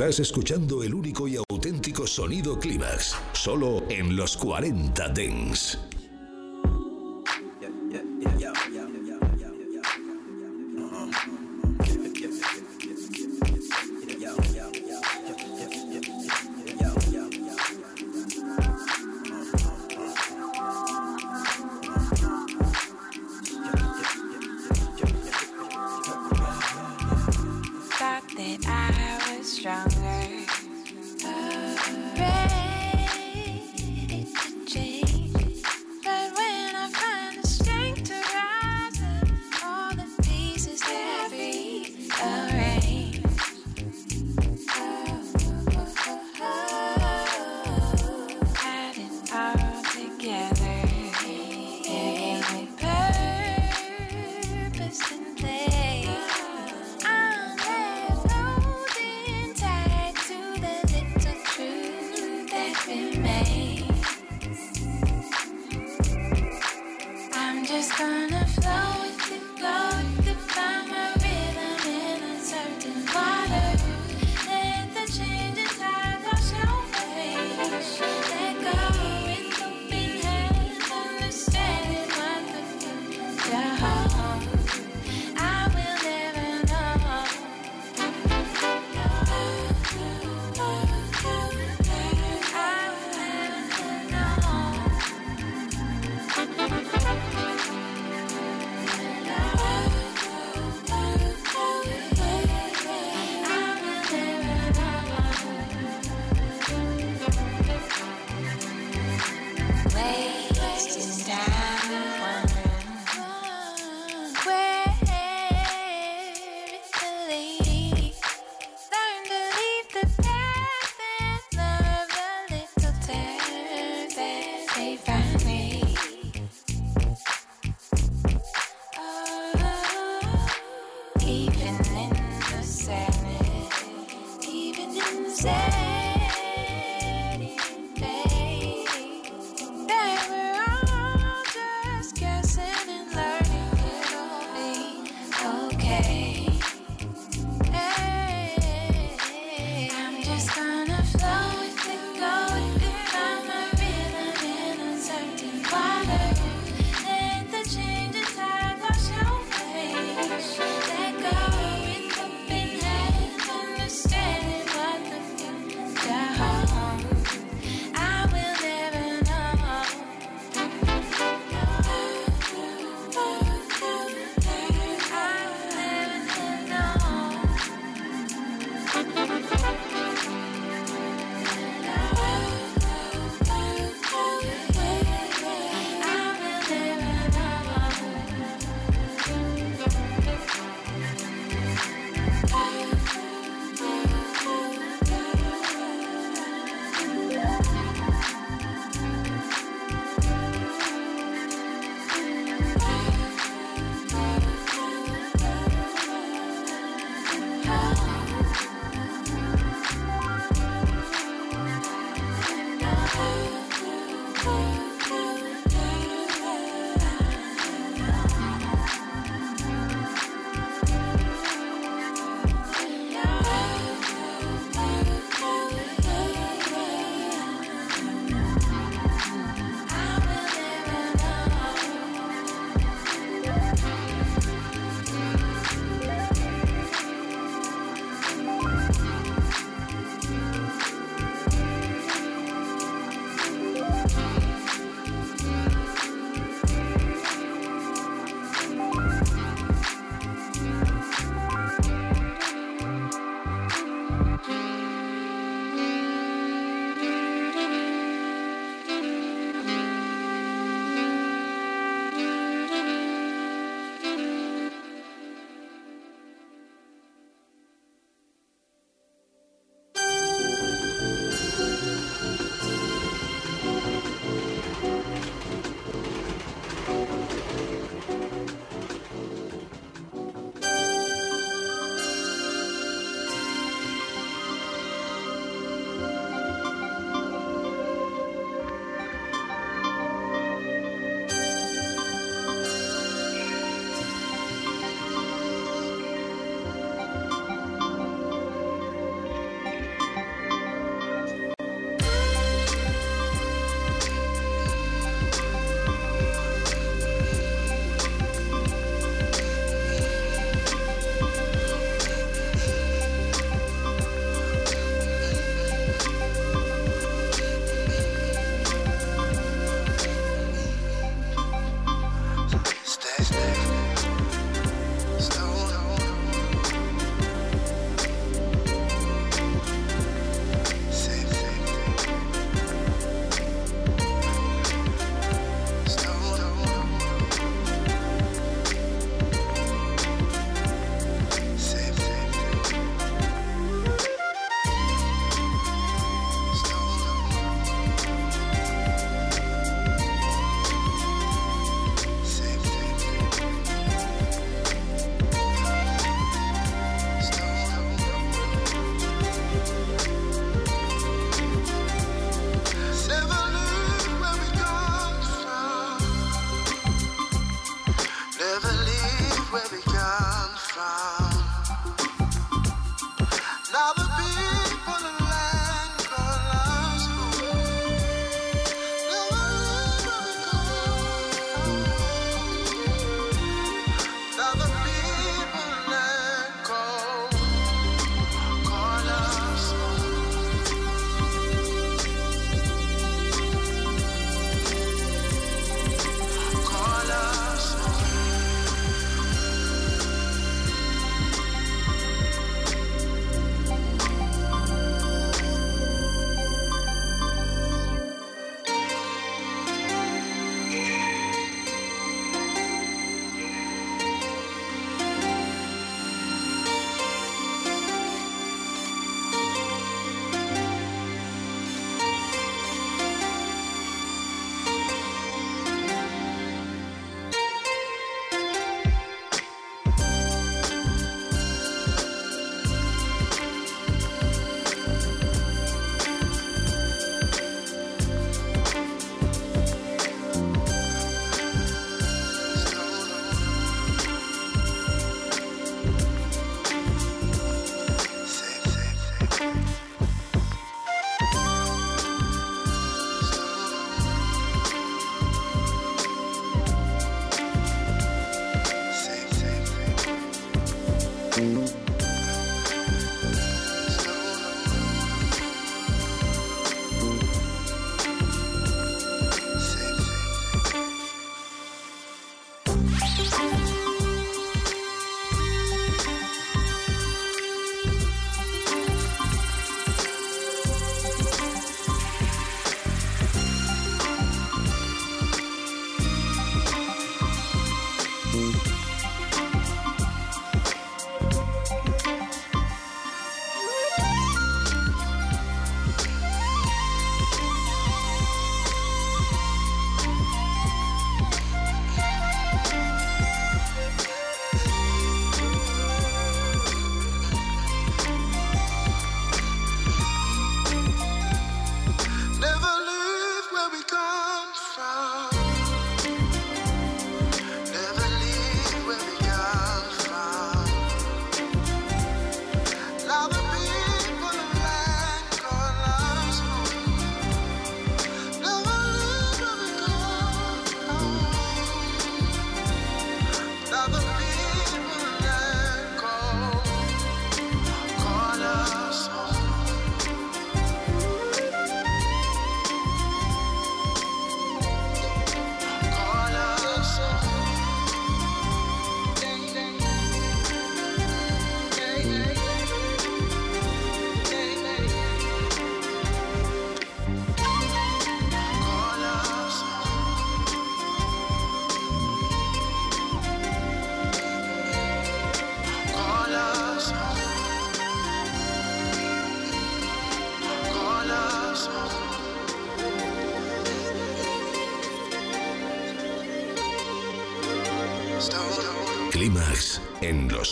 Estás escuchando el único y auténtico sonido Clímax, solo en los 40 Dens.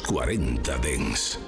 40 Dens.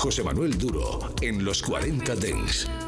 José Manuel Duro en los 40 Dents.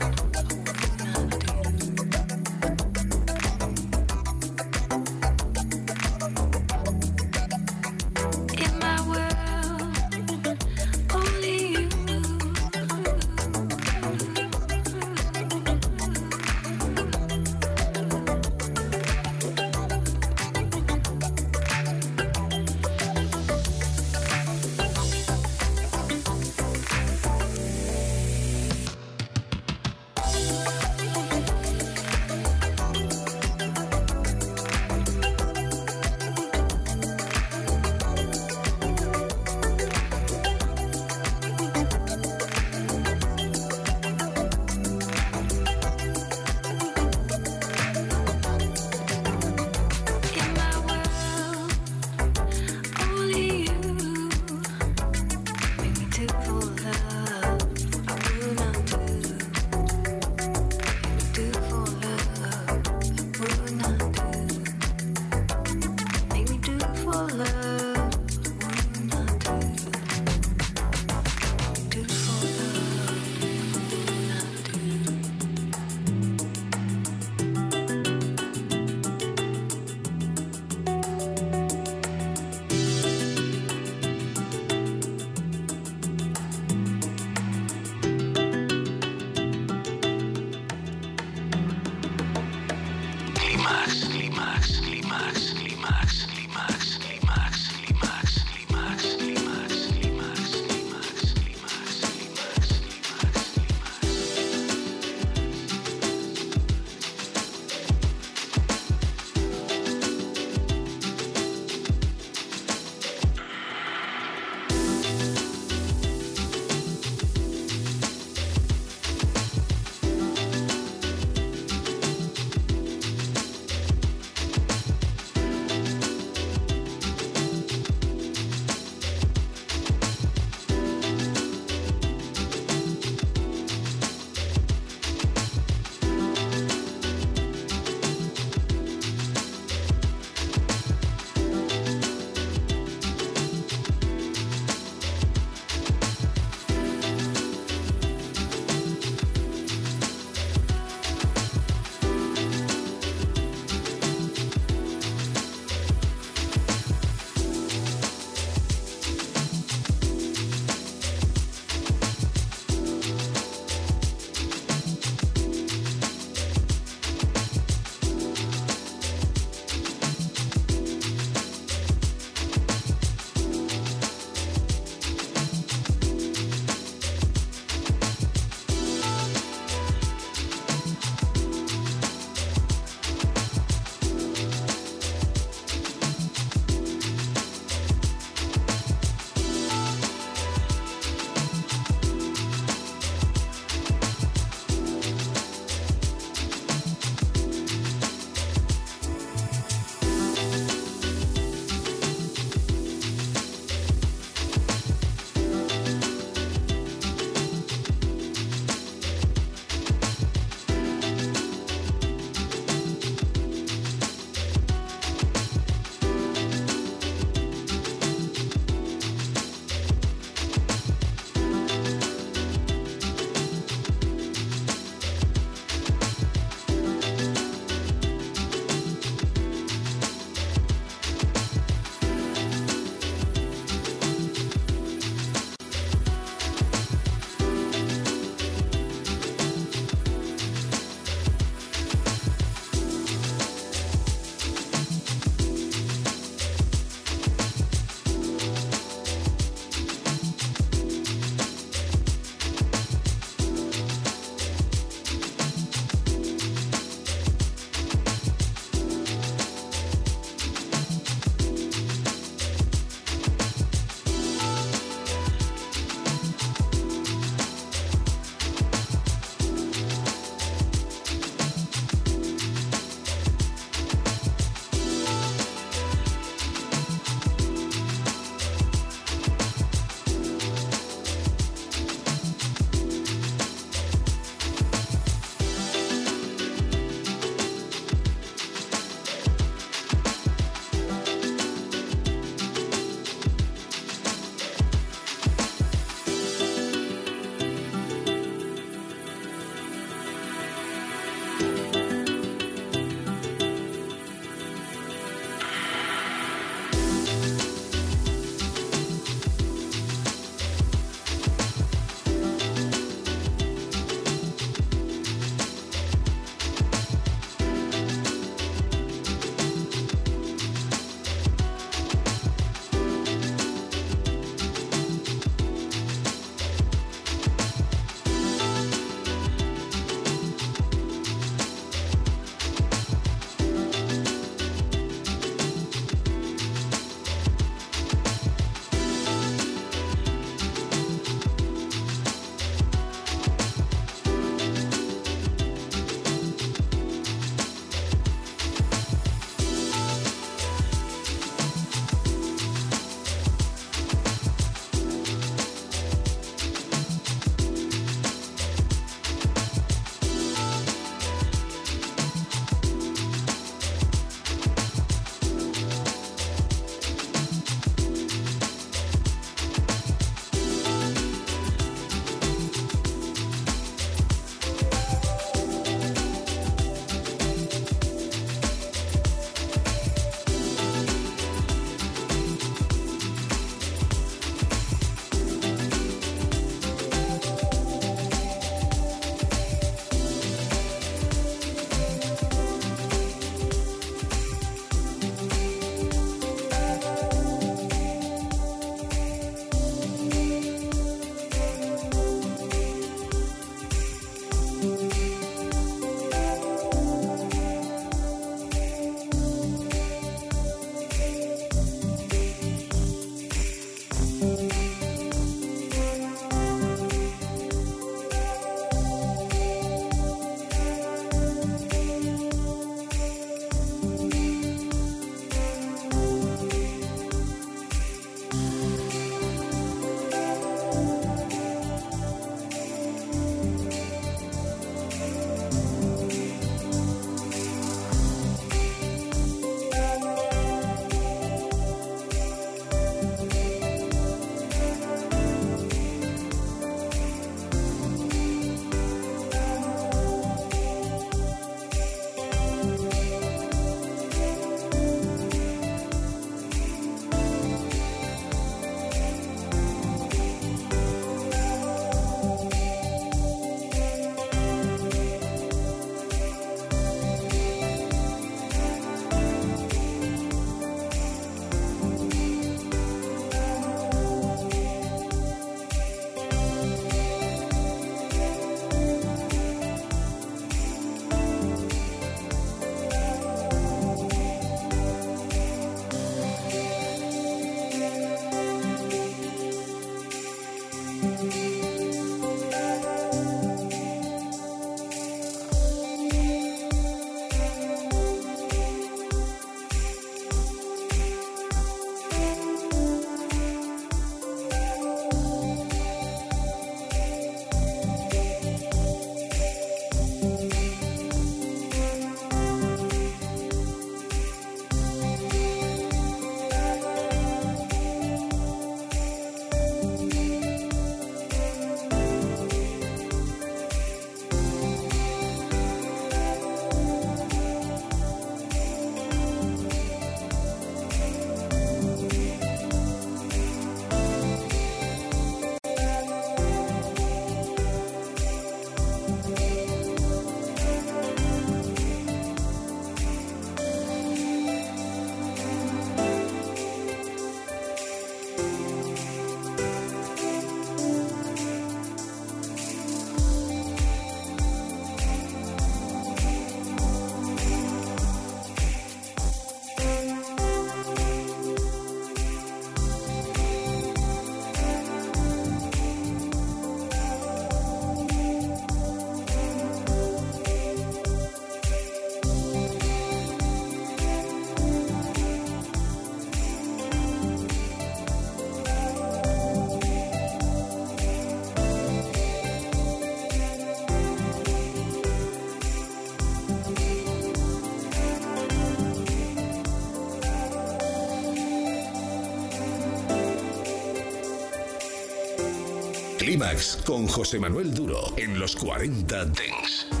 Clímax con José Manuel Duro en los 40 Dents.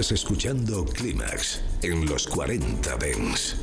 Escuchando Clímax en los 40 Dents.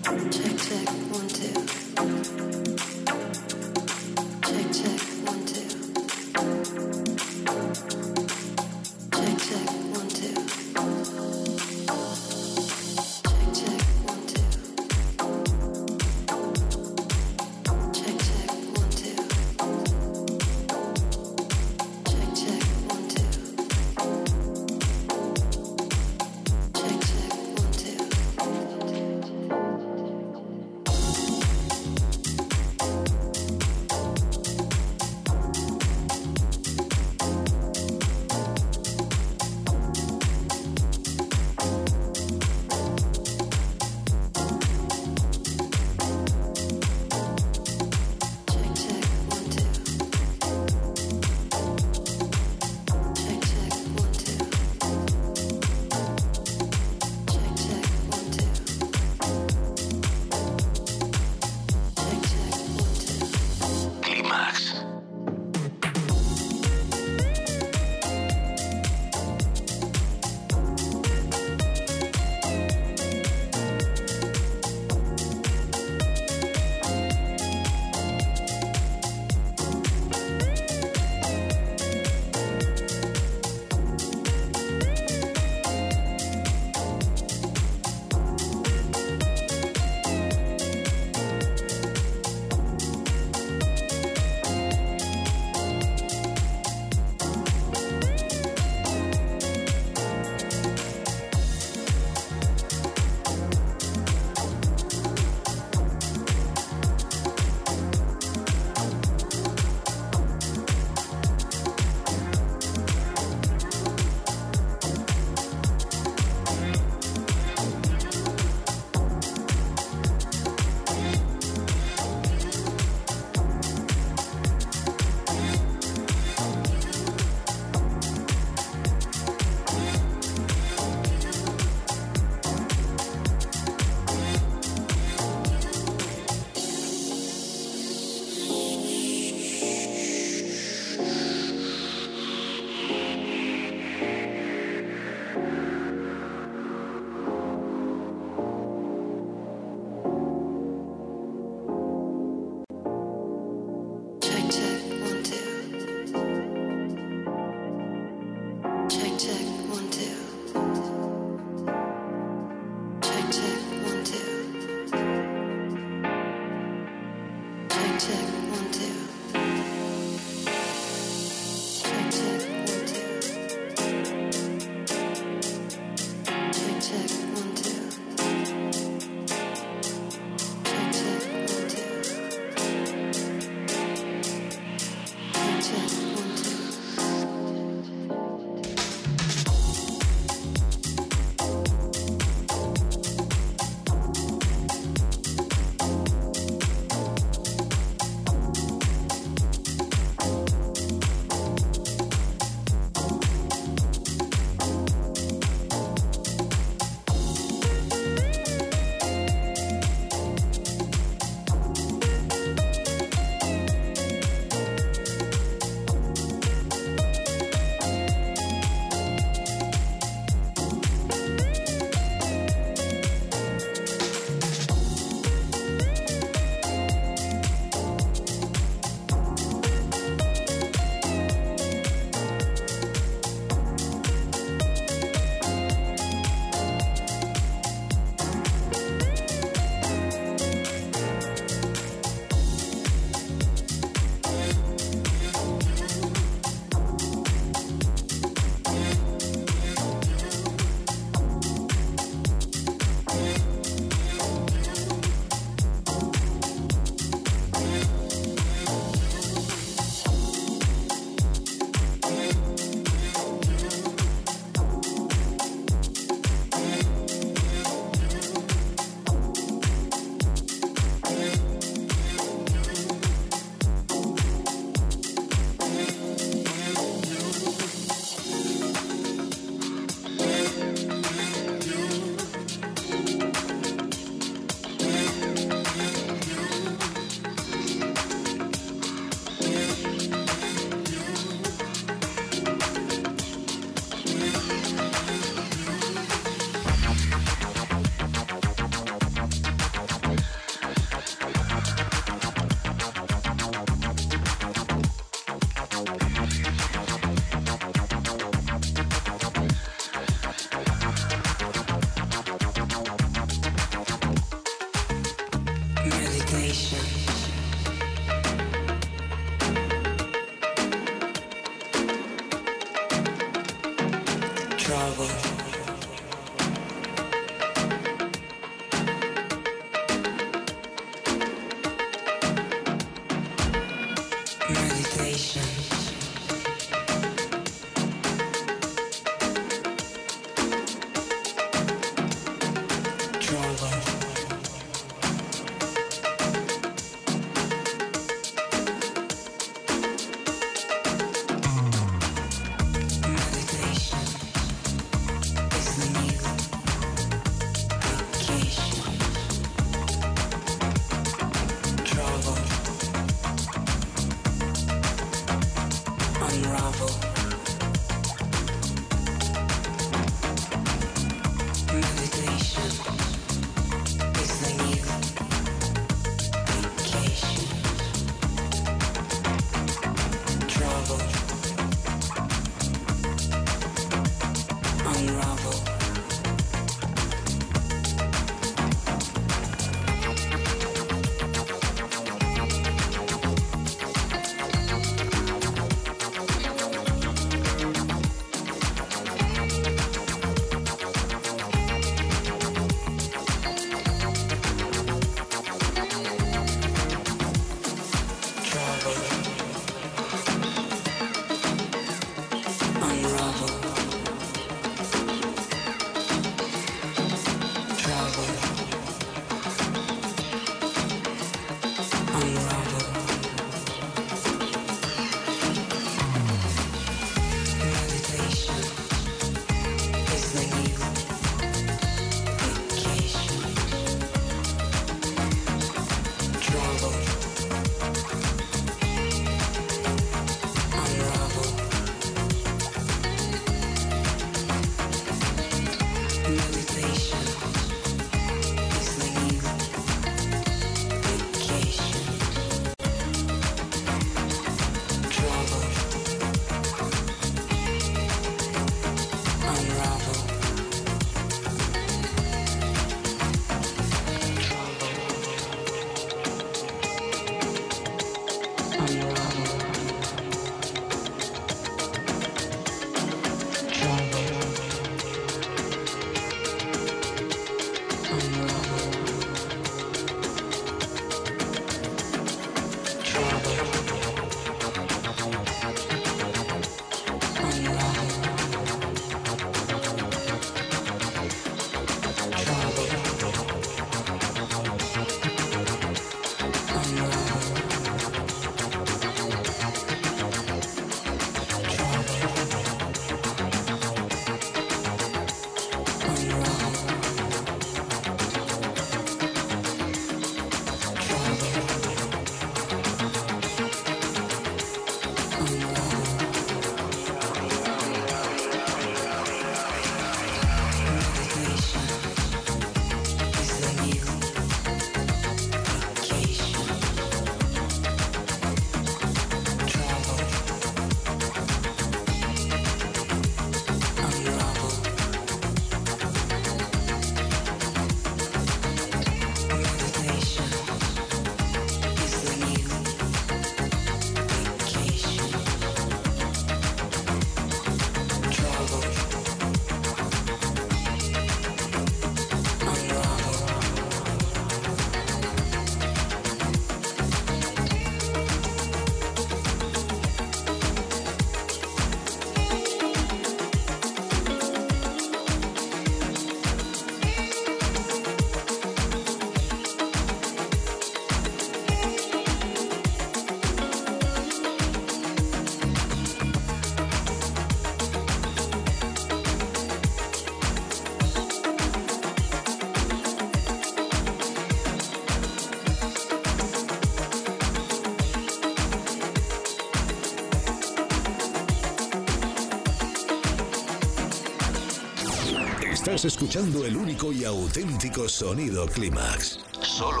Estás escuchando el único y auténtico sonido Clímax. Solo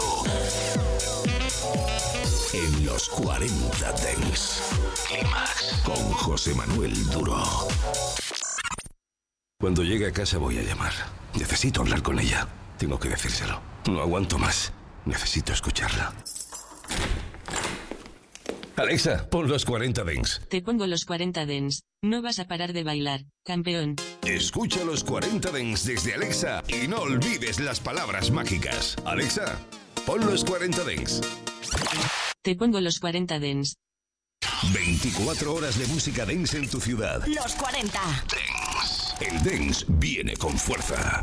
en los 40 Dents. Clímax con José Manuel Duro. Cuando llegue a casa voy a llamar. Necesito hablar con ella. Tengo que decírselo. No aguanto más. Necesito escucharla. Alexa, pon los 40 Dents. Te pongo los 40 dens. No vas a parar de bailar, campeón. Escucha los 40 Dents desde Alexa y no olvides las palabras mágicas. Alexa, pon los 40 Dents. Te pongo los 40 dens. 24 horas de música dance en tu ciudad. Los 40. El dance viene con fuerza.